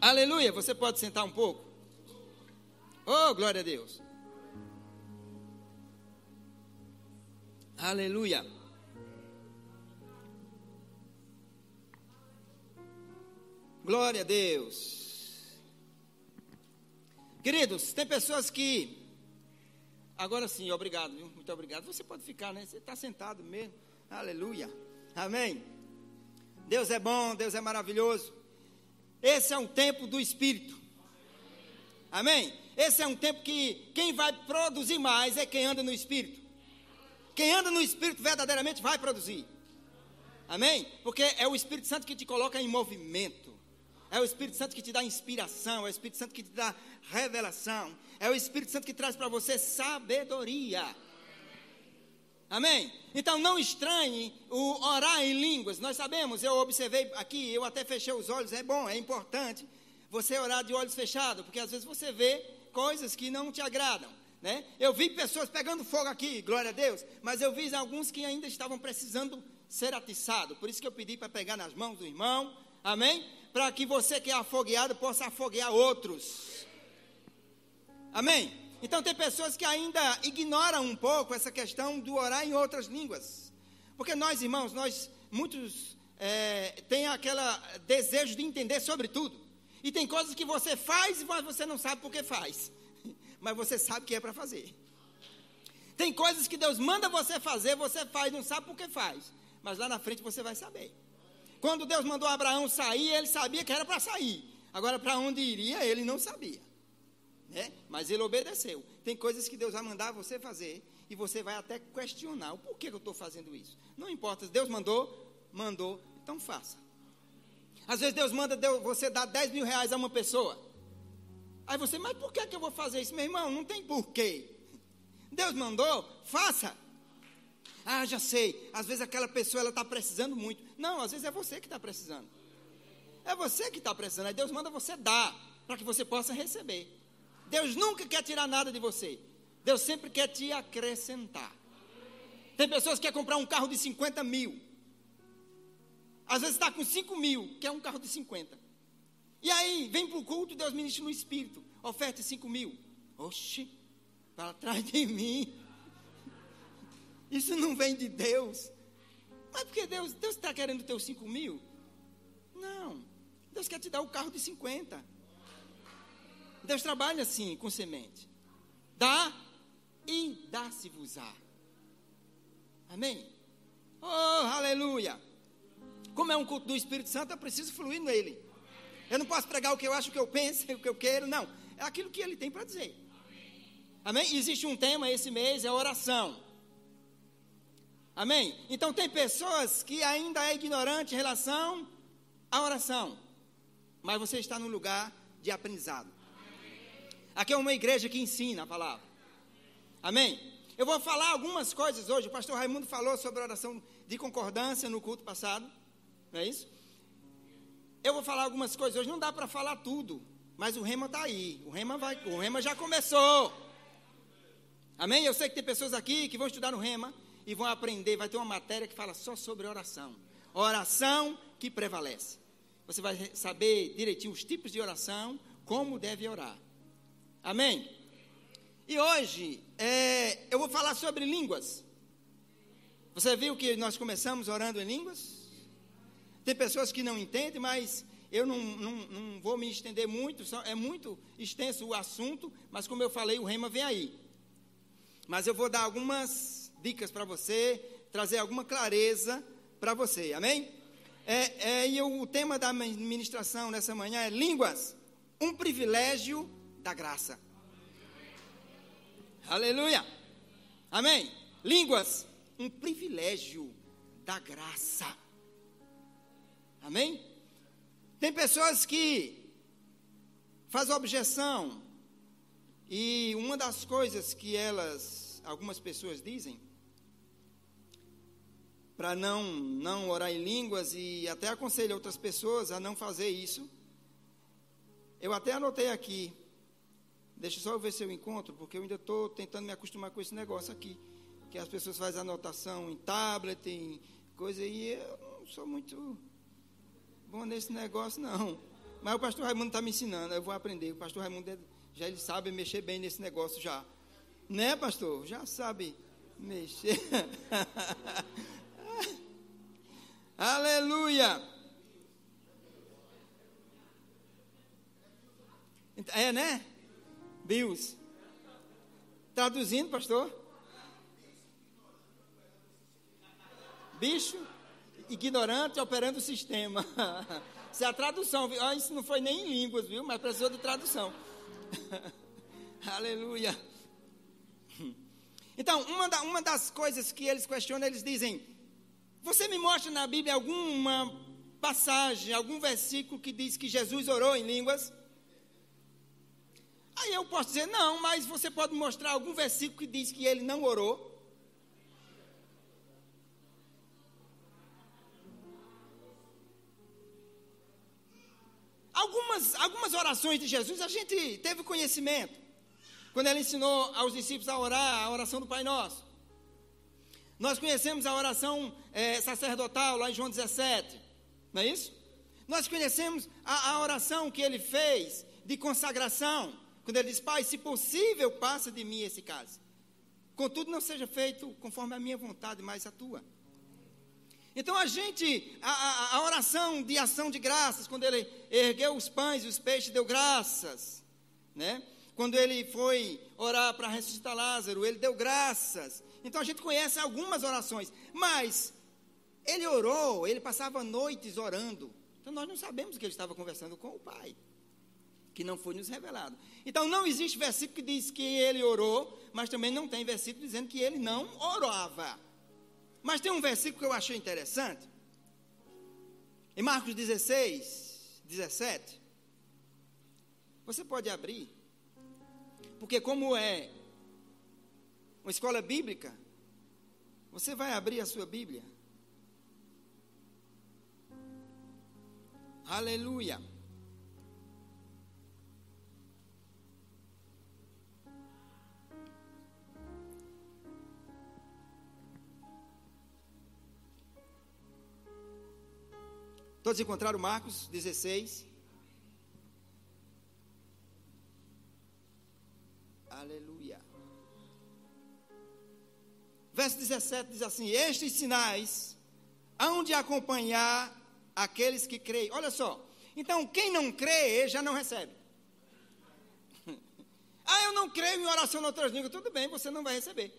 Aleluia. Você pode sentar um pouco? Oh, glória a Deus. Aleluia. Glória a Deus. Queridos, tem pessoas que. Agora sim, obrigado, viu? muito obrigado. Você pode ficar, né? Você está sentado mesmo. Aleluia. Amém. Deus é bom, Deus é maravilhoso. Esse é um tempo do Espírito. Amém? Esse é um tempo que quem vai produzir mais é quem anda no Espírito. Quem anda no Espírito verdadeiramente vai produzir. Amém? Porque é o Espírito Santo que te coloca em movimento. É o Espírito Santo que te dá inspiração. É o Espírito Santo que te dá revelação. É o Espírito Santo que traz para você sabedoria. Amém? Então não estranhe o orar em línguas. Nós sabemos, eu observei aqui, eu até fechei os olhos. É bom, é importante você orar de olhos fechados, porque às vezes você vê coisas que não te agradam. Né? Eu vi pessoas pegando fogo aqui, glória a Deus, mas eu vi alguns que ainda estavam precisando ser atiçados. Por isso que eu pedi para pegar nas mãos do irmão, amém? Para que você que é afogueado possa afoguear outros. Amém? Então tem pessoas que ainda ignoram um pouco essa questão do orar em outras línguas. Porque nós, irmãos, nós, muitos é, têm aquele desejo de entender sobre tudo. E tem coisas que você faz, mas você não sabe por que faz mas você sabe que é para fazer. Tem coisas que Deus manda você fazer, você faz, não sabe por que faz, mas lá na frente você vai saber. Quando Deus mandou Abraão sair, ele sabia que era para sair. Agora, para onde iria, ele não sabia. Né? Mas ele obedeceu. Tem coisas que Deus vai mandar você fazer e você vai até questionar: o porquê que eu estou fazendo isso? Não importa, Deus mandou, mandou, então faça. Às vezes Deus manda você dar 10 mil reais a uma pessoa. Aí você, mas por que, que eu vou fazer isso? Meu irmão, não tem porquê. Deus mandou, faça. Ah, já sei. Às vezes aquela pessoa ela está precisando muito. Não, às vezes é você que está precisando. É você que está precisando. Aí Deus manda você dar para que você possa receber. Deus nunca quer tirar nada de você. Deus sempre quer te acrescentar. Tem pessoas que querem comprar um carro de 50 mil. Às vezes está com 5 mil, quer um carro de 50. E aí, vem para o culto, Deus ministra no Espírito. Oferte 5 mil. Oxi, para trás de mim. Isso não vem de Deus. Mas porque Deus está querendo teus 5 mil? Não. Deus quer te dar o carro de 50. Deus trabalha assim com semente. Dá e dá-se-vos-á. Amém? Oh, aleluia. Como é um culto do Espírito Santo, eu preciso fluir nele. Eu não posso pregar o que eu acho, o que eu penso, o que eu quero, não. É aquilo que ele tem para dizer. Amém? Existe um tema esse mês, é oração. Amém? Então tem pessoas que ainda é ignorante em relação à oração. Mas você está num lugar de aprendizado. Aqui é uma igreja que ensina a palavra. Amém? Eu vou falar algumas coisas hoje. O pastor Raimundo falou sobre a oração de concordância no culto passado. Não é isso? Eu vou falar algumas coisas hoje, não dá para falar tudo, mas o rema está aí. O rema, vai, o rema já começou. Amém? Eu sei que tem pessoas aqui que vão estudar no rema e vão aprender, vai ter uma matéria que fala só sobre oração. Oração que prevalece. Você vai saber direitinho os tipos de oração, como deve orar. Amém? E hoje é, eu vou falar sobre línguas. Você viu que nós começamos orando em línguas? Tem pessoas que não entendem, mas eu não, não, não vou me estender muito, é muito extenso o assunto, mas como eu falei, o rema vem aí. Mas eu vou dar algumas dicas para você, trazer alguma clareza para você, amém? É, é, e o tema da ministração nessa manhã é línguas, um privilégio da graça. Aleluia! Amém? Línguas, um privilégio da graça. Amém? Tem pessoas que fazem objeção, e uma das coisas que elas, algumas pessoas dizem, para não, não orar em línguas, e até aconselho outras pessoas a não fazer isso, eu até anotei aqui, deixa só eu ver se eu encontro, porque eu ainda estou tentando me acostumar com esse negócio aqui, que as pessoas fazem anotação em tablet, em coisa, e eu não sou muito bom nesse negócio, não. Mas o pastor Raimundo está me ensinando, eu vou aprender. O pastor Raimundo é, já ele sabe mexer bem nesse negócio já. Né, pastor? Já sabe mexer. Aleluia! É, né? Bills. Traduzindo, pastor? Bicho ignorante operando o sistema. Isso é a tradução. Viu? Isso não foi nem em línguas, viu? Mas precisou de tradução. Aleluia. Então, uma, da, uma das coisas que eles questionam, eles dizem: Você me mostra na Bíblia alguma passagem, algum versículo que diz que Jesus orou em línguas? Aí eu posso dizer: Não, mas você pode mostrar algum versículo que diz que ele não orou? Algumas, algumas orações de Jesus a gente teve conhecimento. Quando ele ensinou aos discípulos a orar, a oração do Pai Nosso. Nós conhecemos a oração é, sacerdotal lá em João 17, não é isso? Nós conhecemos a, a oração que ele fez de consagração, quando ele diz: Pai, se possível, passa de mim esse caso. Contudo, não seja feito conforme a minha vontade, mas a tua. Então a gente, a, a, oração de ação de graças, quando ele ergueu os pães e os peixes, deu graças, né? Quando ele foi orar para ressuscitar Lázaro, ele deu graças. Então a gente conhece algumas orações, mas ele orou, ele passava noites orando. Então nós não sabemos que ele estava conversando com o Pai, que não foi nos revelado. Então não existe versículo que diz que ele orou, mas também não tem versículo dizendo que ele não orava. Mas tem um versículo que eu achei interessante. Em Marcos 16, 17. Você pode abrir. Porque como é uma escola bíblica, você vai abrir a sua Bíblia. Aleluia. Todos encontraram Marcos 16? Aleluia. Verso 17 diz assim: Estes sinais hão de acompanhar aqueles que creem. Olha só. Então, quem não crê, já não recebe. ah, eu não creio em oração em outras línguas. Tudo bem, você não vai receber.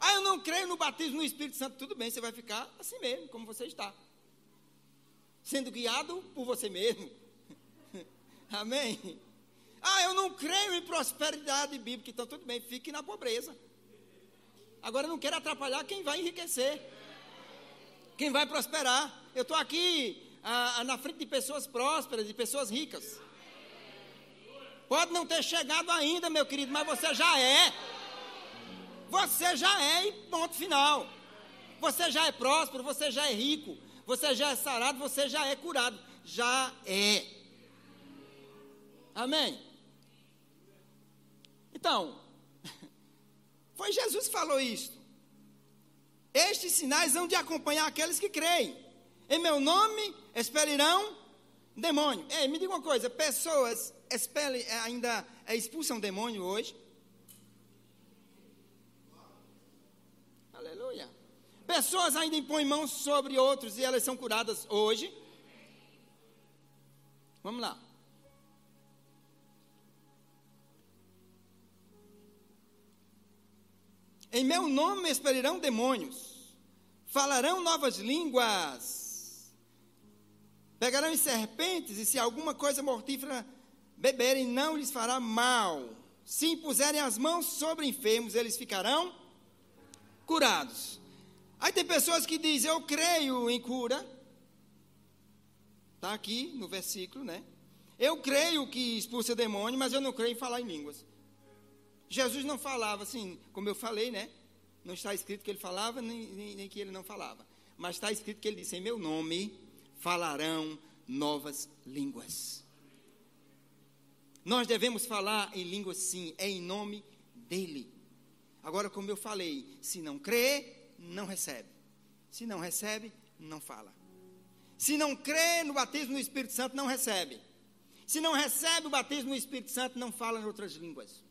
Ah, eu não creio no batismo no Espírito Santo. Tudo bem, você vai ficar assim mesmo, como você está sendo guiado por você mesmo. Amém? Ah, eu não creio em prosperidade bíblica, então tudo bem, fique na pobreza. Agora eu não quero atrapalhar quem vai enriquecer, quem vai prosperar. Eu estou aqui ah, na frente de pessoas prósperas, de pessoas ricas. Pode não ter chegado ainda, meu querido, mas você já é. Você já é e ponto final. Você já é próspero, você já é rico, você já é sarado, você já é curado. Já é. Amém? Então, foi Jesus que falou isto. Estes sinais hão de acompanhar aqueles que creem. Em meu nome expelirão demônio. Ei, me diga uma coisa: pessoas expelem, é, ainda expulsam demônio hoje? Aleluia. Pessoas ainda impõem mãos sobre outros e elas são curadas hoje. Vamos lá. Em meu nome expelirão demônios, falarão novas línguas, pegarão em serpentes, e se alguma coisa mortífera beberem, não lhes fará mal. Se impuserem as mãos sobre enfermos, eles ficarão curados. Aí tem pessoas que dizem, eu creio em cura. Está aqui no versículo, né? Eu creio que expulsa demônio, mas eu não creio em falar em línguas. Jesus não falava assim, como eu falei, né? Não está escrito que ele falava, nem, nem, nem que ele não falava. Mas está escrito que ele disse: Em meu nome falarão novas línguas. Nós devemos falar em línguas sim, é em nome dele. Agora, como eu falei, se não crê, não recebe. Se não recebe, não fala. Se não crê no batismo no Espírito Santo, não recebe. Se não recebe o batismo no Espírito Santo, não fala em outras línguas.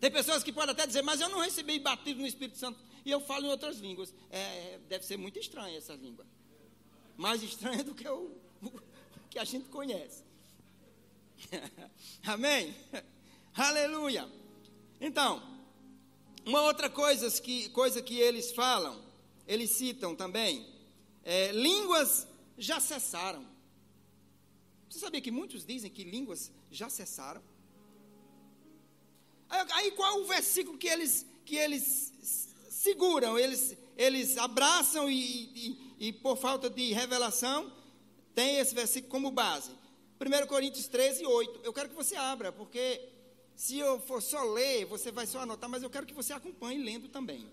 Tem pessoas que podem até dizer, mas eu não recebi batismo no Espírito Santo e eu falo em outras línguas. É, deve ser muito estranha essa língua. Mais estranha do que o, o que a gente conhece. Amém? Aleluia. Então, uma outra coisa que, coisa que eles falam, eles citam também, é, línguas já cessaram. Você sabia que muitos dizem que línguas já cessaram? Aí, aí qual o versículo que eles, que eles seguram, eles, eles abraçam e, e, e por falta de revelação, tem esse versículo como base. 1 Coríntios 13, 8. Eu quero que você abra, porque se eu for só ler, você vai só anotar, mas eu quero que você acompanhe lendo também.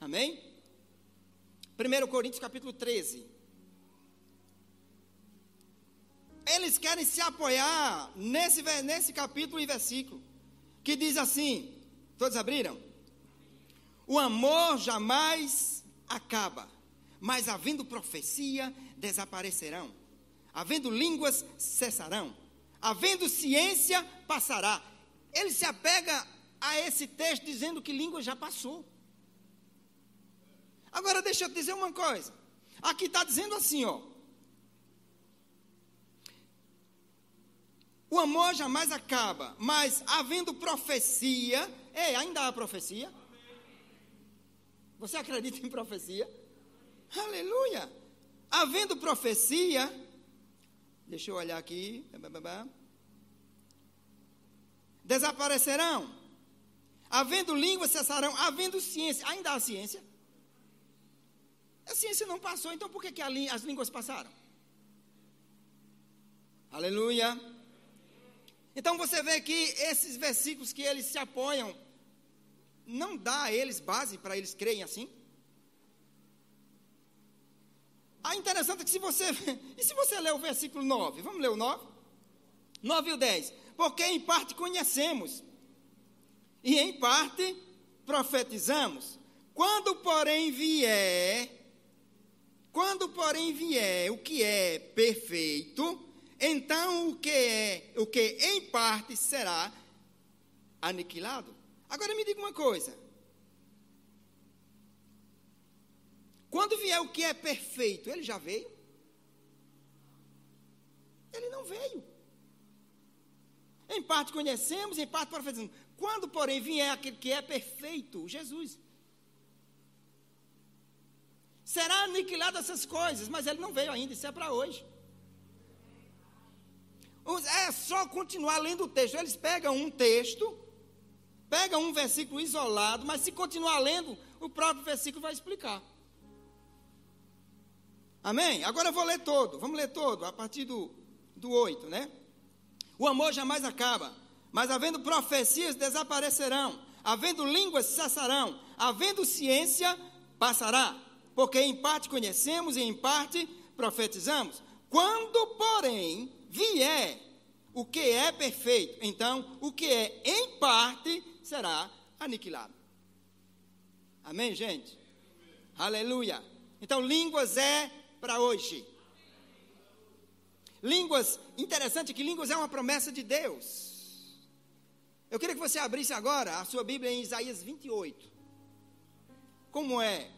Amém? 1 Coríntios capítulo 13. Eles querem se apoiar nesse, nesse capítulo e versículo, que diz assim: todos abriram? O amor jamais acaba, mas havendo profecia, desaparecerão havendo línguas, cessarão, havendo ciência, passará. Ele se apega a esse texto dizendo que língua já passou. Agora deixa eu te dizer uma coisa. Aqui está dizendo assim, ó. O amor jamais acaba, mas havendo profecia, ei, ainda há profecia? Você acredita em profecia? Aleluia! Havendo profecia, Deixa eu olhar aqui. Desaparecerão. Havendo língua, cessarão. Havendo ciência. Ainda há ciência? A ciência não passou, então por que, que as línguas passaram? Aleluia. Então você vê que esses versículos que eles se apoiam, não dá a eles base para eles crerem assim? Ah, interessante é que se você. E se você ler o versículo 9? Vamos ler o 9? 9 e o 10. Porque em parte conhecemos, e em parte profetizamos. Quando, porém, vier. Quando, porém, vier o que é perfeito, então o que é, o que em parte será aniquilado. Agora me diga uma coisa. Quando vier o que é perfeito, ele já veio? Ele não veio. Em parte conhecemos, em parte profetizamos. Quando, porém, vier aquele que é perfeito, Jesus, será aniquilado essas coisas, mas ele não veio ainda, isso é para hoje. É só continuar lendo o texto. Eles pegam um texto, pegam um versículo isolado, mas se continuar lendo, o próprio versículo vai explicar. Amém? Agora eu vou ler todo. Vamos ler todo, a partir do, do 8, né? O amor jamais acaba, mas havendo profecias desaparecerão, havendo línguas cessarão, havendo ciência passará, porque em parte conhecemos e em parte profetizamos. Quando, porém, vier o que é perfeito, então o que é em parte será aniquilado. Amém, gente? Aleluia. Então, línguas é para hoje. Línguas, interessante que línguas é uma promessa de Deus. Eu queria que você abrisse agora a sua Bíblia em Isaías 28. Como é?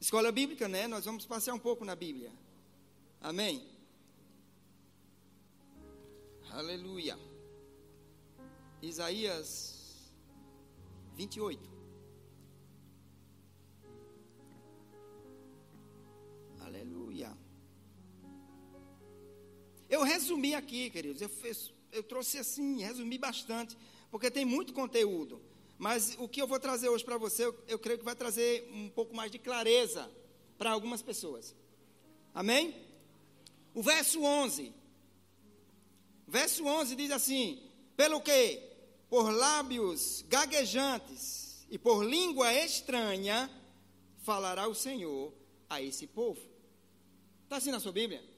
Escola bíblica, né? Nós vamos passear um pouco na Bíblia. Amém? Aleluia. Isaías 28. Eu resumi aqui, queridos, eu, eu trouxe assim, resumi bastante, porque tem muito conteúdo. Mas o que eu vou trazer hoje para você, eu, eu creio que vai trazer um pouco mais de clareza para algumas pessoas. Amém? O verso 11. Verso 11 diz assim: Pelo que? Por lábios gaguejantes e por língua estranha falará o Senhor a esse povo. Está assim na sua Bíblia?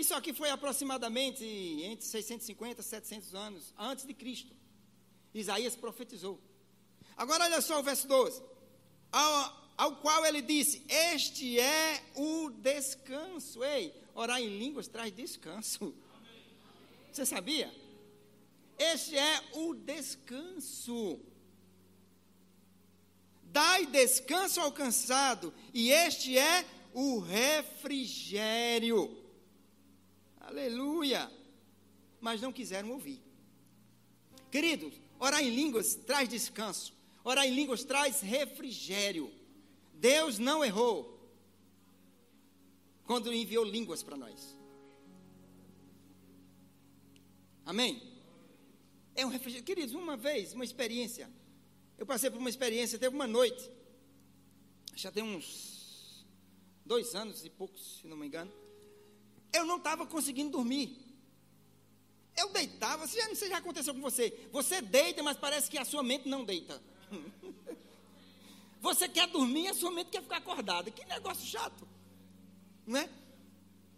Isso aqui foi aproximadamente entre 650 e 700 anos antes de Cristo. Isaías profetizou. Agora olha só o verso 12. Ao, ao qual ele disse: Este é o descanso. Ei, orar em línguas traz descanso. Você sabia? Este é o descanso. Dai descanso ao cansado, e este é o refrigério. Aleluia! Mas não quiseram ouvir. Queridos, orar em línguas traz descanso, orar em línguas traz refrigério. Deus não errou quando enviou línguas para nós. Amém? É um refrigério. Queridos, uma vez, uma experiência. Eu passei por uma experiência, teve uma noite. Já tem uns dois anos e poucos, se não me engano. Eu não estava conseguindo dormir. Eu deitava, você já, não sei se já aconteceu com você. Você deita, mas parece que a sua mente não deita. Você quer dormir e a sua mente quer ficar acordada. Que negócio chato. Não é?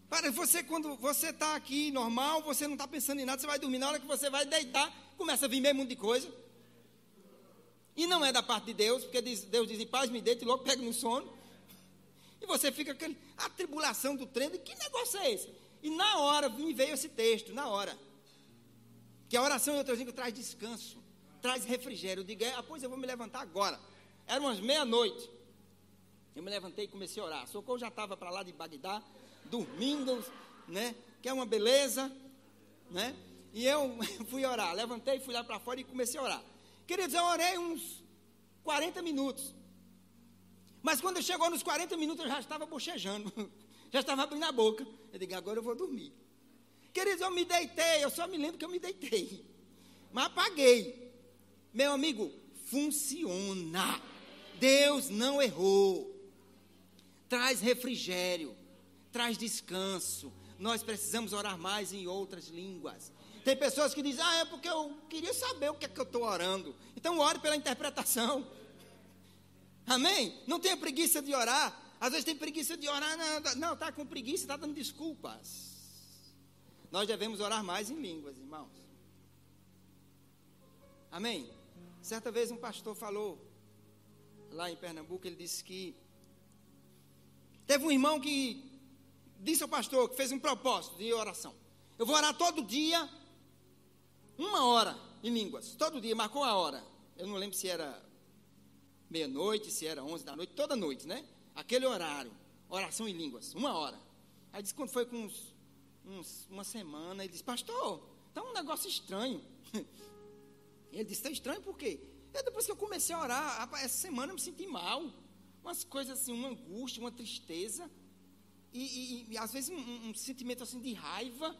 Para você, quando você está aqui normal, você não está pensando em nada, você vai dormir. Na hora que você vai deitar, começa a vir meio mundo de coisa. E não é da parte de Deus, porque Deus diz, paz, me deita e logo pega no sono. E você fica aquele, a tribulação do trem, que negócio é esse? E na hora me veio esse texto, na hora. Que a oração em outras línguas traz descanso, traz refrigério. Eu digo, ah, pois eu vou me levantar agora. Era umas meia-noite. Eu me levantei e comecei a orar. Socorro já estava para lá de Bagdá, dormindo, né? Que é uma beleza, né? E eu fui orar. Levantei, fui lá para fora e comecei a orar. Queridos, eu orei uns 40 minutos. Mas quando chegou nos 40 minutos, eu já estava bochejando. Já estava abrindo a boca. Eu digo, agora eu vou dormir. Queridos, eu me deitei. Eu só me lembro que eu me deitei. Mas apaguei. Meu amigo, funciona. Deus não errou. Traz refrigério, traz descanso. Nós precisamos orar mais em outras línguas. Tem pessoas que dizem, ah, é porque eu queria saber o que é que eu estou orando. Então ore pela interpretação. Amém? Não tenha preguiça de orar. Às vezes tem preguiça de orar, não, está com preguiça, está dando desculpas. Nós devemos orar mais em línguas, irmãos. Amém? Certa vez um pastor falou, lá em Pernambuco, ele disse que teve um irmão que disse ao pastor que fez um propósito de oração. Eu vou orar todo dia, uma hora em línguas, todo dia, marcou a hora. Eu não lembro se era meia-noite, se era onze da noite, toda noite, né? Aquele horário, oração em línguas, uma hora. Aí disse quando foi com uns, uns, uma semana, ele disse, pastor, está um negócio estranho. Ele disse, está estranho por quê? É depois que eu comecei a orar, essa semana eu me senti mal. Umas coisas assim, uma angústia, uma tristeza. E, e, e às vezes um, um, sentimento assim de raiva.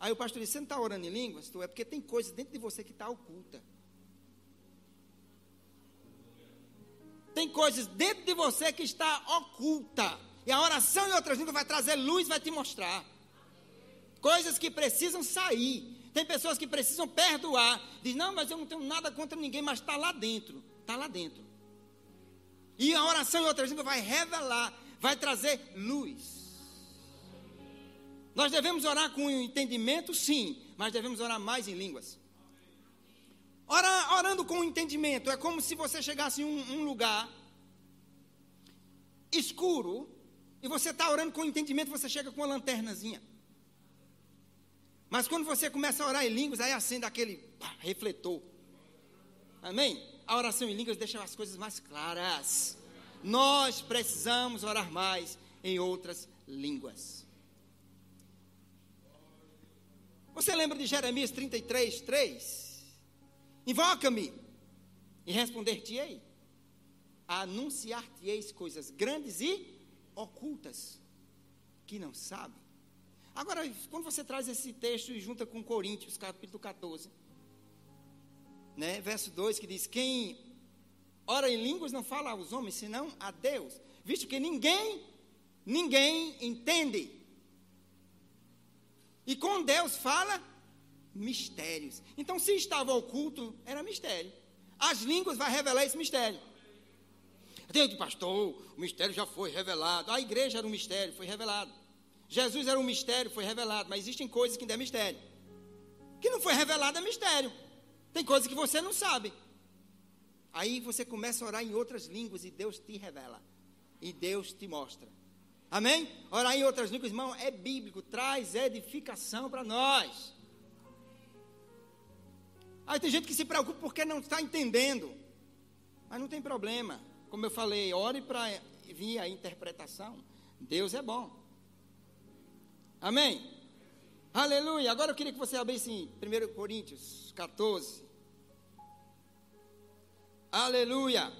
Aí o pastor disse, você não está orando em línguas? É porque tem coisa dentro de você que está oculta. Tem coisas dentro de você que está oculta. E a oração em outras línguas vai trazer luz, vai te mostrar. Coisas que precisam sair. Tem pessoas que precisam perdoar. Diz, não, mas eu não tenho nada contra ninguém, mas está lá dentro. Está lá dentro. E a oração em outras línguas vai revelar, vai trazer luz. Nós devemos orar com entendimento, sim, mas devemos orar mais em línguas. Ora, orando com entendimento, é como se você chegasse em um, um lugar escuro e você está orando com entendimento, você chega com uma lanternazinha. Mas quando você começa a orar em línguas, aí acende aquele pá, refletor. Amém? A oração em línguas deixa as coisas mais claras. Nós precisamos orar mais em outras línguas. Você lembra de Jeremias 33, 3? Invoca-me e responder-te-ei. Anunciar-te-eis coisas grandes e ocultas que não sabe. Agora, quando você traz esse texto e junta com Coríntios, capítulo 14, né, verso 2, que diz: Quem ora em línguas não fala aos homens, senão a Deus, visto que ninguém, ninguém entende. E com Deus fala mistérios. Então, se estava oculto, era mistério. As línguas vai revelar esse mistério. Dentro, pastor, o mistério já foi revelado. A igreja era um mistério, foi revelado. Jesus era um mistério, foi revelado. Mas existem coisas que ainda é mistério. Que não foi revelado é mistério. Tem coisas que você não sabe. Aí você começa a orar em outras línguas e Deus te revela. E Deus te mostra. Amém? Orar em outras línguas, irmão, é bíblico, traz edificação para nós. Aí tem gente que se preocupa porque não está entendendo. Mas não tem problema. Como eu falei, ore para vir a interpretação. Deus é bom. Amém? Aleluia. Agora eu queria que você abrisse em 1 Coríntios 14. Aleluia.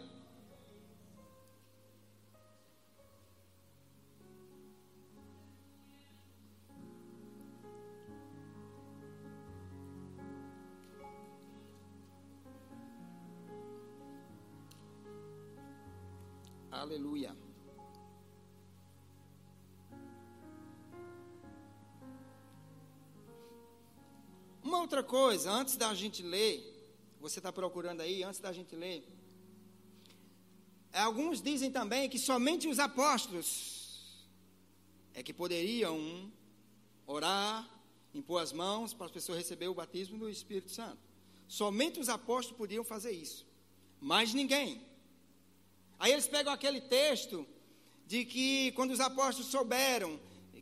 Aleluia. Uma outra coisa, antes da gente ler, você está procurando aí, antes da gente ler. Alguns dizem também que somente os apóstolos é que poderiam orar, impor as mãos para as pessoas receber o batismo do Espírito Santo. Somente os apóstolos podiam fazer isso, mais ninguém. Aí eles pegam aquele texto de que quando os apóstolos souberam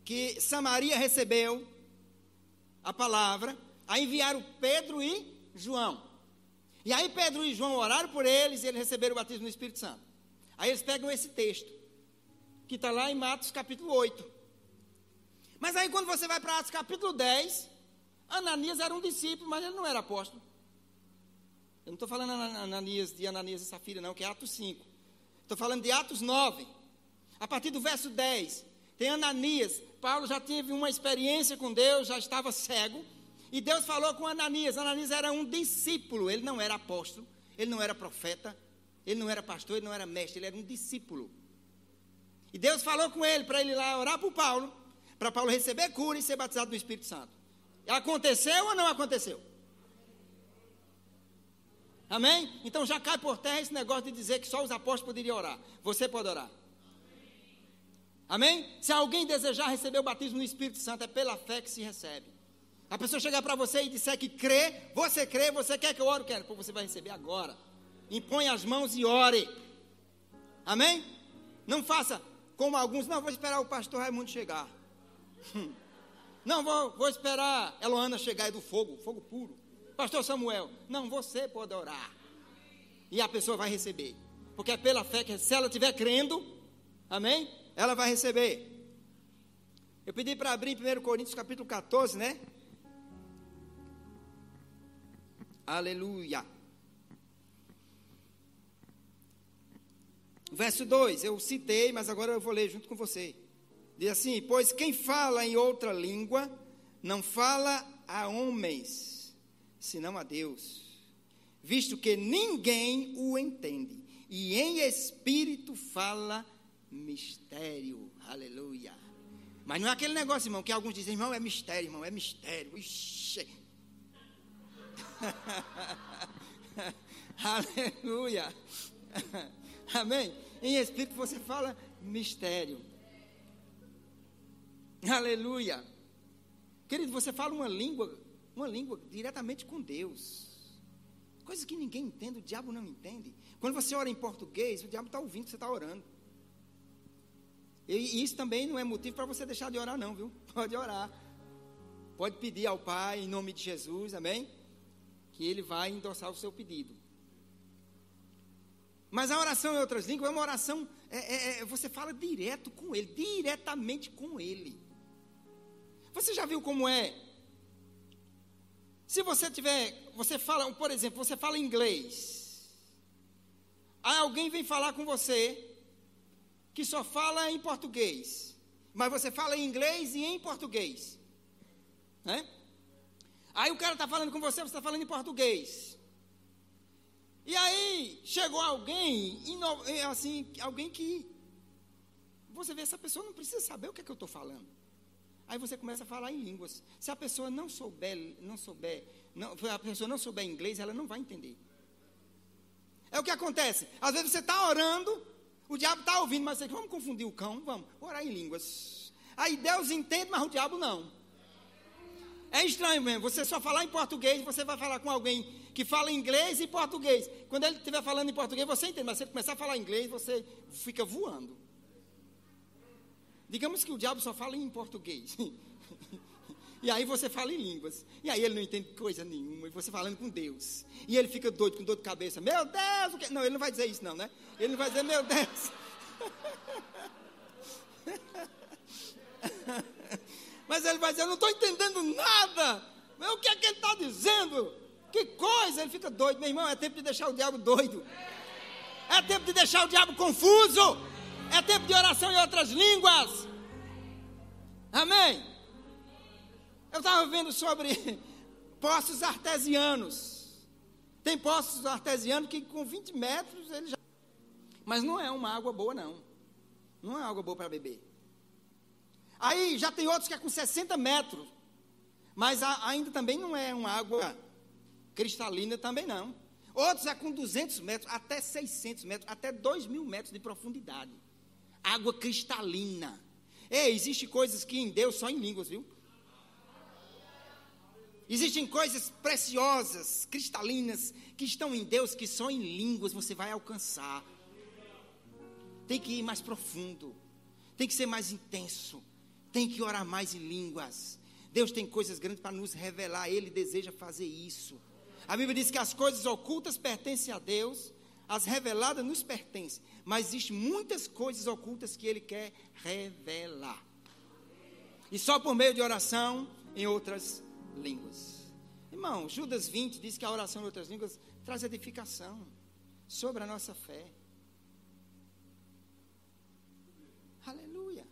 que Samaria recebeu a palavra, aí enviaram Pedro e João. E aí Pedro e João oraram por eles e eles receberam o batismo no Espírito Santo. Aí eles pegam esse texto, que está lá em Matos capítulo 8. Mas aí quando você vai para Atos capítulo 10, Ananias era um discípulo, mas ele não era apóstolo. Eu não estou falando Ananias, de Ananias e Safira, não, que é Atos 5. Estou falando de Atos 9. A partir do verso 10, tem Ananias. Paulo já teve uma experiência com Deus, já estava cego. E Deus falou com Ananias. Ananias era um discípulo, ele não era apóstolo, ele não era profeta, ele não era pastor, ele não era mestre, ele era um discípulo. E Deus falou com ele para ele ir lá orar para Paulo, para Paulo receber cura e ser batizado no Espírito Santo. Aconteceu ou não aconteceu? Amém? Então já cai por terra esse negócio de dizer que só os apóstolos poderiam orar. Você pode orar. Amém? Se alguém desejar receber o batismo no Espírito Santo, é pela fé que se recebe. A pessoa chegar para você e disser que crê, você crê, você quer que eu ore, quero, pô, você vai receber agora. Impõe as mãos e ore. Amém? Não faça como alguns, não, vou esperar o pastor Raimundo chegar. Não, vou, vou esperar Eloana chegar, é do fogo, fogo puro. Pastor Samuel, não, você pode orar. E a pessoa vai receber. Porque é pela fé que se ela estiver crendo, amém? Ela vai receber. Eu pedi para abrir em 1 Coríntios capítulo 14, né? Aleluia. Verso 2, eu citei, mas agora eu vou ler junto com você. Diz assim: Pois quem fala em outra língua, não fala a homens senão a Deus, visto que ninguém o entende, e em espírito fala mistério. Aleluia. Mas não é aquele negócio, irmão, que alguns dizem, irmão, é mistério, irmão, é mistério. Ixi. Aleluia. Amém? Em espírito você fala mistério. Aleluia. Querido, você fala uma língua uma língua diretamente com Deus. Coisas que ninguém entende, o diabo não entende. Quando você ora em português, o diabo está ouvindo que você está orando. E isso também não é motivo para você deixar de orar, não, viu? Pode orar. Pode pedir ao Pai, em nome de Jesus, amém? Que Ele vai endossar o seu pedido. Mas a oração em outras línguas é uma oração, é, é, é, você fala direto com Ele, diretamente com Ele. Você já viu como é se você tiver, você fala, por exemplo, você fala inglês. Aí alguém vem falar com você que só fala em português, mas você fala em inglês e em português, né? Aí o cara está falando com você, você está falando em português. E aí chegou alguém, assim, alguém que você vê essa pessoa não precisa saber o que é que eu estou falando. Aí você começa a falar em línguas. Se a pessoa não souber, não souber, não, a pessoa não souber inglês, ela não vai entender. É o que acontece. Às vezes você está orando, o diabo está ouvindo, mas você vamos confundir o cão, vamos orar em línguas. Aí Deus entende, mas o diabo não. É estranho mesmo. Você só falar em português, você vai falar com alguém que fala inglês e português. Quando ele estiver falando em português, você entende. Mas se ele começar a falar inglês, você fica voando. Digamos que o diabo só fala em português. E aí você fala em línguas. E aí ele não entende coisa nenhuma. E você falando com Deus. E ele fica doido, com dor de cabeça. Meu Deus! O que? Não, ele não vai dizer isso, não, né? Ele não vai dizer, meu Deus. Mas ele vai dizer, eu não estou entendendo nada. Mas o que é que ele está dizendo? Que coisa! Ele fica doido. Meu irmão, é tempo de deixar o diabo doido. É tempo de deixar o diabo confuso. É tempo de oração em outras línguas. Amém? Eu estava vendo sobre poços artesianos. Tem poços artesianos que com 20 metros ele já. Mas não é uma água boa, não. Não é água boa para beber. Aí já tem outros que é com 60 metros. Mas ainda também não é uma água cristalina, também não. Outros é com 200 metros, até 600 metros, até 2 mil metros de profundidade. Água cristalina. Ei, existem coisas que em Deus só em línguas, viu? Existem coisas preciosas, cristalinas, que estão em Deus, que só em línguas você vai alcançar. Tem que ir mais profundo, tem que ser mais intenso, tem que orar mais em línguas. Deus tem coisas grandes para nos revelar, Ele deseja fazer isso. A Bíblia diz que as coisas ocultas pertencem a Deus, as reveladas nos pertencem, mas existem muitas coisas ocultas que Ele quer revelar. E só por meio de oração em outras línguas. Irmão, Judas 20 diz que a oração em outras línguas traz edificação sobre a nossa fé. Aleluia.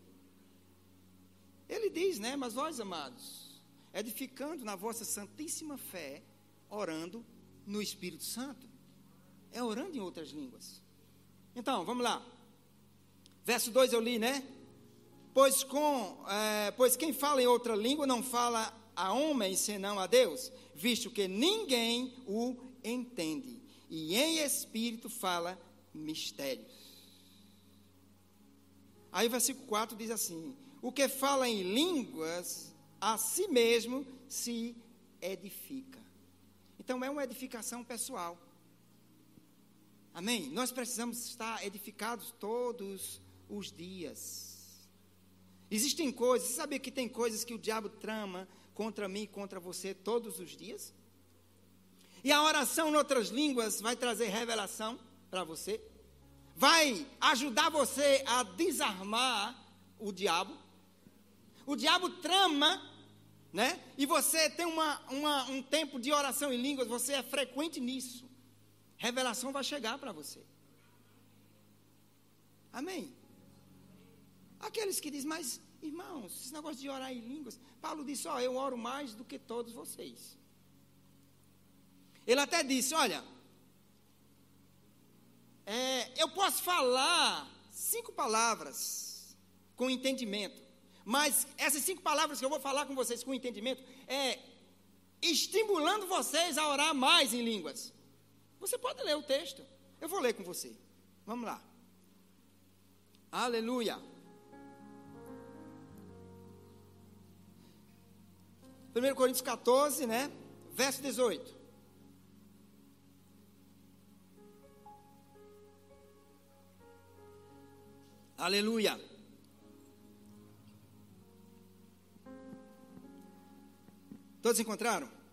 Ele diz, né? Mas vós, amados, edificando na vossa santíssima fé, orando no Espírito Santo. É orando em outras línguas. Então, vamos lá. Verso 2 eu li, né? Pois, com, é, pois quem fala em outra língua não fala a homem senão a Deus, visto que ninguém o entende. E em espírito fala mistérios. Aí versículo 4 diz assim: O que fala em línguas, a si mesmo se edifica. Então é uma edificação pessoal. Amém? Nós precisamos estar edificados todos os dias. Existem coisas, você sabia que tem coisas que o diabo trama contra mim e contra você todos os dias? E a oração em outras línguas vai trazer revelação para você? Vai ajudar você a desarmar o diabo? O diabo trama, né? E você tem uma, uma, um tempo de oração em línguas, você é frequente nisso. Revelação vai chegar para você. Amém? Aqueles que dizem, mas Irmãos, esse negócio de orar em línguas, Paulo disse: Ó, eu oro mais do que todos vocês. Ele até disse: Olha, é, eu posso falar cinco palavras com entendimento, mas essas cinco palavras que eu vou falar com vocês com entendimento é estimulando vocês a orar mais em línguas. Você pode ler o texto, eu vou ler com você. Vamos lá. Aleluia. 1 Coríntios 14, né? Verso 18. Aleluia. Todos encontraram?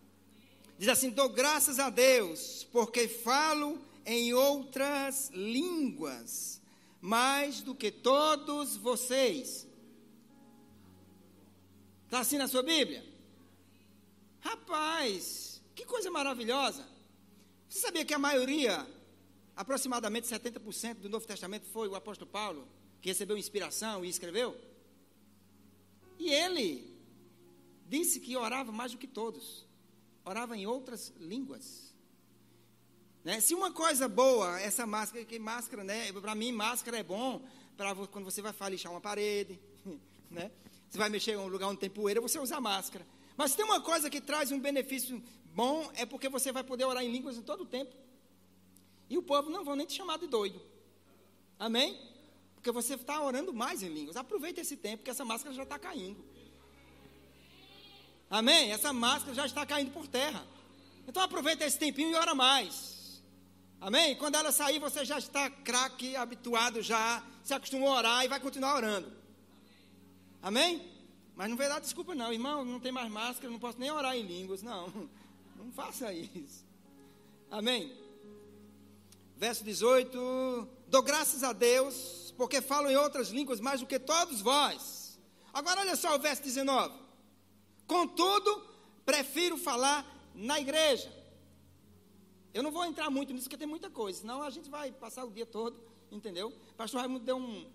Diz assim: dou graças a Deus, porque falo em outras línguas, mais do que todos vocês. Está assim na sua Bíblia? Rapaz, que coisa maravilhosa. Você sabia que a maioria, aproximadamente 70% do Novo Testamento foi o apóstolo Paulo, que recebeu inspiração e escreveu? E ele disse que orava mais do que todos, orava em outras línguas. Né? Se uma coisa boa, essa máscara, que máscara, né? Para mim, máscara é bom para quando você vai lixar uma parede, né? Você vai mexer em um lugar onde tem poeira, você usa máscara. Mas tem uma coisa que traz um benefício bom, é porque você vai poder orar em línguas em todo o tempo. E o povo não vão nem te chamar de doido. Amém? Porque você está orando mais em línguas. Aproveita esse tempo, que essa máscara já está caindo. Amém? Essa máscara já está caindo por terra. Então aproveita esse tempinho e ora mais. Amém? Quando ela sair, você já está craque, habituado já, se acostumou a orar e vai continuar orando. Amém? Mas não vai dar desculpa não, irmão, não tem mais máscara, não posso nem orar em línguas, não. Não faça isso. Amém? Verso 18: Dou graças a Deus, porque falo em outras línguas mais do que todos vós. Agora olha só o verso 19. Contudo, prefiro falar na igreja. Eu não vou entrar muito nisso, porque tem muita coisa, senão a gente vai passar o dia todo, entendeu? O pastor Raimundo deu um,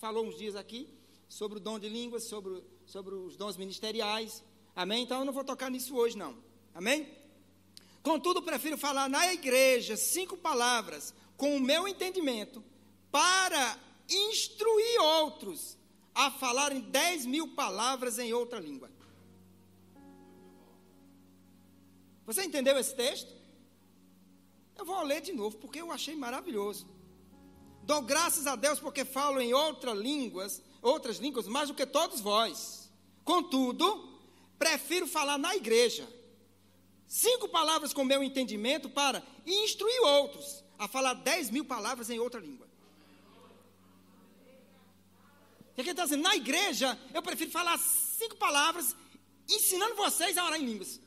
falou uns dias aqui sobre o dom de línguas, sobre, sobre os dons ministeriais. Amém? Então eu não vou tocar nisso hoje, não. Amém? Contudo, prefiro falar na igreja cinco palavras com o meu entendimento para instruir outros a falarem dez mil palavras em outra língua. Você entendeu esse texto? Eu vou ler de novo porque eu achei maravilhoso. Dou graças a Deus porque falo em outras línguas, outras línguas mais do que todos vós. Contudo, prefiro falar na igreja cinco palavras com meu entendimento para instruir outros a falar dez mil palavras em outra língua. E aqui está dizendo, na igreja, eu prefiro falar cinco palavras, ensinando vocês a orar em línguas.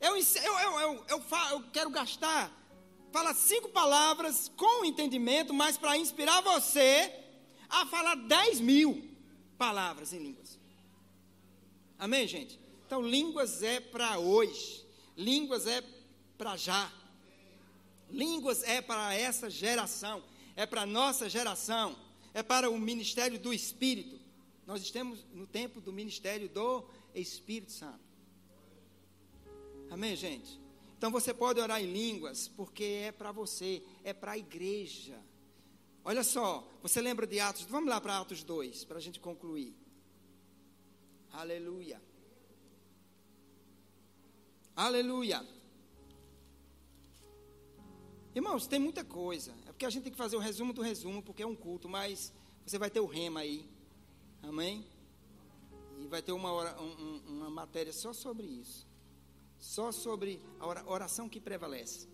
Eu, eu, eu, eu, eu, quero gastar, falar cinco palavras com entendimento, mas para inspirar você a falar dez mil palavras em línguas. Amém, gente? Então, línguas é para hoje, línguas é para já, línguas é para essa geração, é para nossa geração, é para o ministério do Espírito. Nós estamos no tempo do ministério do Espírito Santo. Amém, gente? Então você pode orar em línguas, porque é para você, é para a igreja. Olha só, você lembra de Atos? Vamos lá para Atos 2, para a gente concluir. Aleluia. Aleluia. Irmãos, tem muita coisa. Porque a gente tem que fazer o resumo do resumo, porque é um culto, mas você vai ter o rema aí. Amém? E vai ter uma, um, uma matéria só sobre isso. Só sobre a oração que prevalece.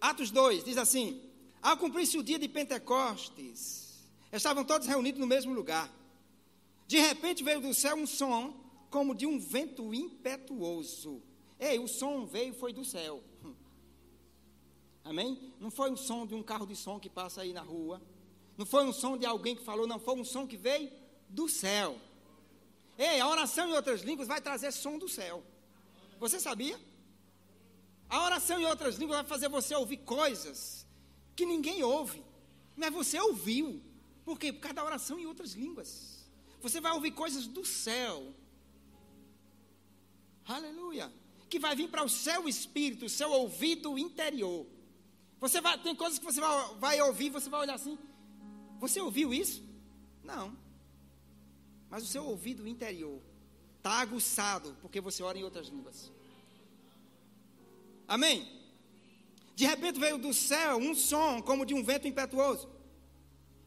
Atos 2 diz assim: Ao cumprir-se o dia de Pentecostes, estavam todos reunidos no mesmo lugar. De repente veio do céu um som, como de um vento impetuoso. Ei, o som veio foi do céu. Amém? Não foi o som de um carro de som que passa aí na rua. Não foi um som de alguém que falou, não. Foi um som que veio do céu. Ei, a oração em outras línguas vai trazer som do céu. Você sabia? A oração em outras línguas vai fazer você ouvir coisas que ninguém ouve. Mas você ouviu. Por quê? Por causa da oração em outras línguas. Você vai ouvir coisas do céu. Aleluia. Que vai vir para o seu espírito, o seu ouvido interior. Você vai, tem coisas que você vai, vai ouvir, você vai olhar assim. Você ouviu isso? Não. Mas o seu ouvido interior está aguçado porque você ora em outras línguas. Amém? De repente veio do céu um som como de um vento impetuoso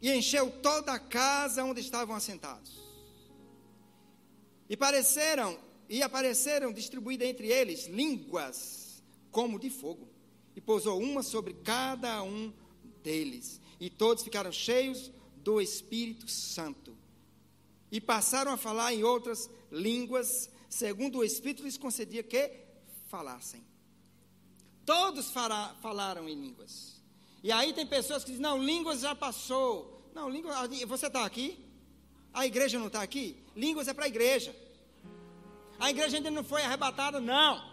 e encheu toda a casa onde estavam assentados. E pareceram e apareceram distribuídas entre eles línguas como de fogo, e pousou uma sobre cada um deles, e todos ficaram cheios do Espírito Santo e passaram a falar em outras línguas, segundo o Espírito lhes concedia que falassem. Todos fará, falaram em línguas. E aí tem pessoas que dizem: não, línguas já passou. Não, línguas, você está aqui? A igreja não está aqui? Línguas é para a igreja. A igreja ainda não foi arrebatada, não.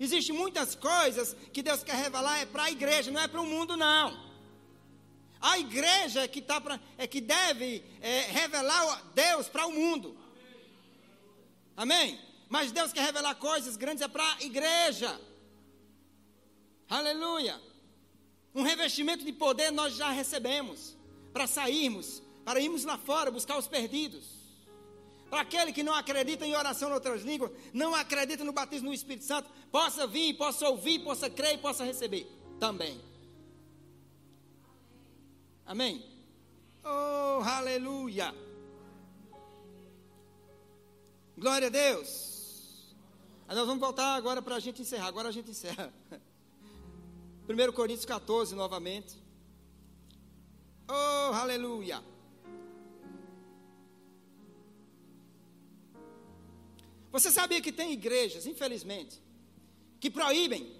Existem muitas coisas que Deus quer revelar é para a igreja, não é para o mundo, não. A igreja é que, tá pra, é que deve é, revelar Deus para o mundo. Amém? Mas Deus quer revelar coisas grandes é para a igreja. Aleluia. Um revestimento de poder nós já recebemos para sairmos, para irmos lá fora buscar os perdidos. Para aquele que não acredita em oração em outras línguas, não acredita no batismo no Espírito Santo, possa vir, possa ouvir, possa crer e possa receber também. Amém? Oh, aleluia! Glória a Deus. Aí nós vamos voltar agora para a gente encerrar. Agora a gente encerra. 1 Coríntios 14, novamente. Oh, aleluia. Você sabia que tem igrejas, infelizmente, que proíbem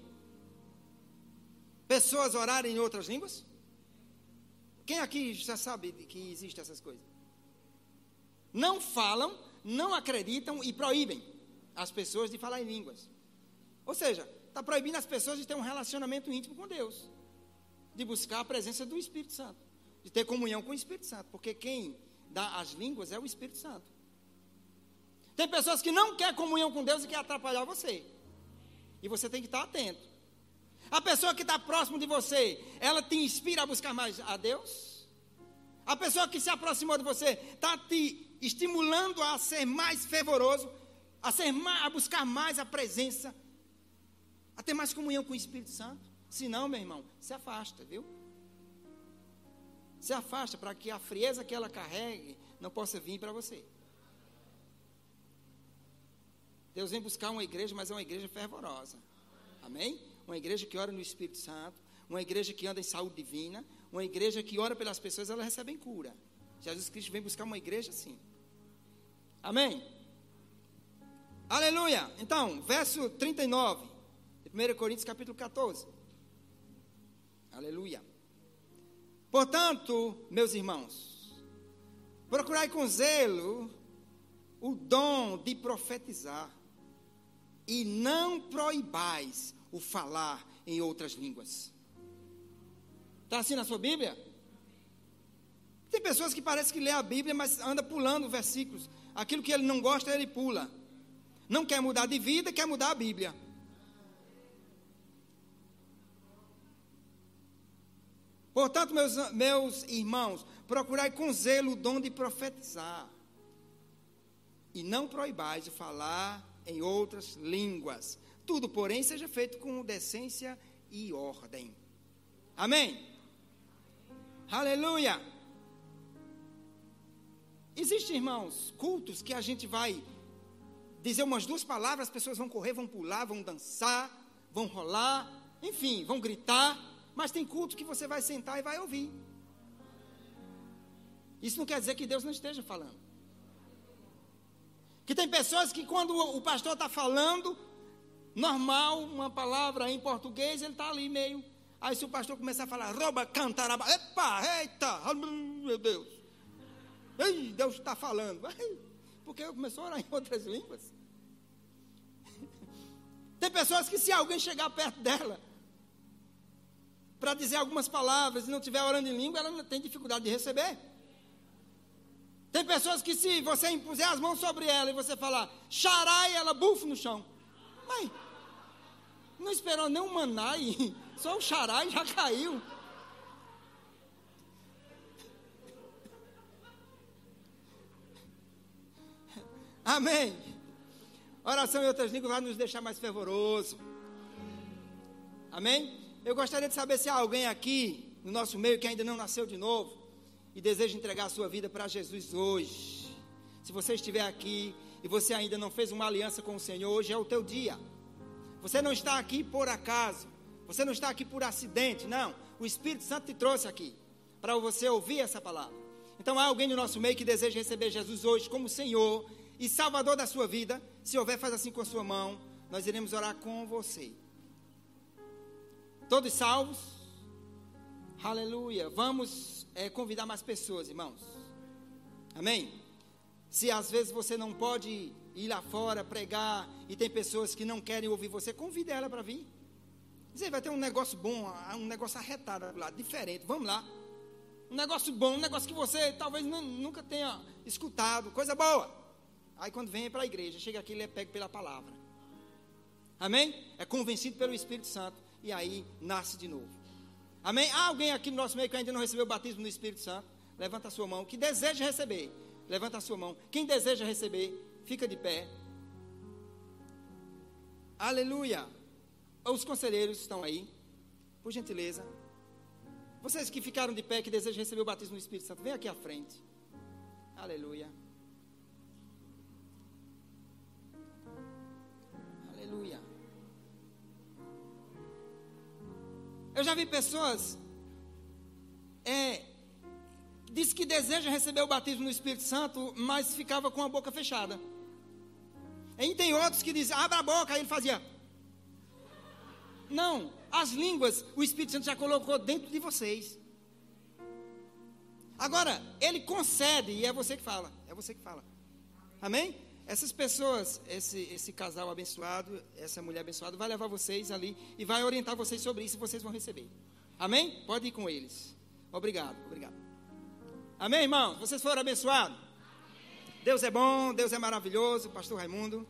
pessoas orarem em outras línguas? Quem aqui já sabe que existem essas coisas? Não falam, não acreditam e proíbem as pessoas de falar em línguas. Ou seja, está proibindo as pessoas de ter um relacionamento íntimo com Deus, de buscar a presença do Espírito Santo, de ter comunhão com o Espírito Santo, porque quem dá as línguas é o Espírito Santo. Tem pessoas que não querem comunhão com Deus e querem atrapalhar você. E você tem que estar atento. A pessoa que está próximo de você, ela te inspira a buscar mais a Deus? A pessoa que se aproximou de você está te estimulando a ser mais fervoroso, a, ser mais, a buscar mais a presença, a ter mais comunhão com o Espírito Santo. Se não, meu irmão, se afasta, viu? Se afasta para que a frieza que ela carregue não possa vir para você. Deus vem buscar uma igreja, mas é uma igreja fervorosa. Amém? Uma igreja que ora no Espírito Santo, uma igreja que anda em saúde divina, uma igreja que ora pelas pessoas, elas recebem cura. Jesus Cristo vem buscar uma igreja assim. Amém? Aleluia. Então, verso 39, de 1 Coríntios capítulo 14. Aleluia. Portanto, meus irmãos, procurai com zelo o dom de profetizar, e não proibais o falar em outras línguas. Está assim na sua Bíblia? Tem pessoas que parecem que lê a Bíblia, mas anda pulando versículos. Aquilo que ele não gosta, ele pula. Não quer mudar de vida, quer mudar a Bíblia. Portanto, meus, meus irmãos, procurai com zelo o dom de profetizar. E não proibais o falar em outras línguas. Tudo, porém, seja feito com decência e ordem. Amém? Aleluia! Existem, irmãos, cultos que a gente vai dizer umas duas palavras, as pessoas vão correr, vão pular, vão dançar, vão rolar, enfim, vão gritar, mas tem culto que você vai sentar e vai ouvir. Isso não quer dizer que Deus não esteja falando. Que tem pessoas que quando o pastor está falando, normal, uma palavra em português, ele está ali meio. Aí se o pastor começar a falar, rouba, cantaraba, epa, eita, meu Deus. Ei, Deus está falando. Porque começou a orar em outras línguas. Tem pessoas que se alguém chegar perto dela para dizer algumas palavras e não estiver orando em língua, ela tem dificuldade de receber. Tem pessoas que se você impuser as mãos sobre ela e você falar xarai, ela bufa no chão. Mas não esperou nem maná e só o xarai já caiu. Amém. Oração em outras línguas vai nos deixar mais fervoroso. Amém? Eu gostaria de saber se há alguém aqui no nosso meio que ainda não nasceu de novo e deseja entregar a sua vida para Jesus hoje. Se você estiver aqui e você ainda não fez uma aliança com o Senhor, hoje é o teu dia. Você não está aqui por acaso. Você não está aqui por acidente, não. O Espírito Santo te trouxe aqui para você ouvir essa palavra. Então há alguém no nosso meio que deseja receber Jesus hoje como Senhor e Salvador da sua vida, se houver, faz assim com a sua mão. Nós iremos orar com você. Todos salvos? Aleluia. Vamos é, convidar mais pessoas, irmãos. Amém? Se às vezes você não pode ir lá fora pregar e tem pessoas que não querem ouvir você, convide ela para vir. Dizer, vai ter um negócio bom, um negócio arretado lá, diferente. Vamos lá. Um negócio bom, um negócio que você talvez nunca tenha escutado, coisa boa. Aí quando vem para a igreja, chega aqui ele é pego pela palavra. Amém? É convencido pelo Espírito Santo e aí nasce de novo. Amém? Há alguém aqui no nosso meio que ainda não recebeu o batismo no Espírito Santo? Levanta a sua mão. Que deseja receber? Levanta a sua mão. Quem deseja receber, fica de pé. Aleluia. Os conselheiros estão aí. Por gentileza. Vocês que ficaram de pé, que desejam receber o batismo no Espírito Santo, vem aqui à frente. Aleluia. Já vi pessoas é, diz que deseja receber o batismo no Espírito Santo, mas ficava com a boca fechada. E tem outros que dizem, abra a boca, aí ele fazia. Não, as línguas, o Espírito Santo já colocou dentro de vocês. Agora, ele concede e é você que fala. É você que fala. Amém? Essas pessoas, esse, esse casal abençoado, essa mulher abençoada, vai levar vocês ali e vai orientar vocês sobre isso e vocês vão receber. Amém? Pode ir com eles. Obrigado, obrigado. Amém, irmãos? Vocês foram abençoados? Deus é bom, Deus é maravilhoso, Pastor Raimundo.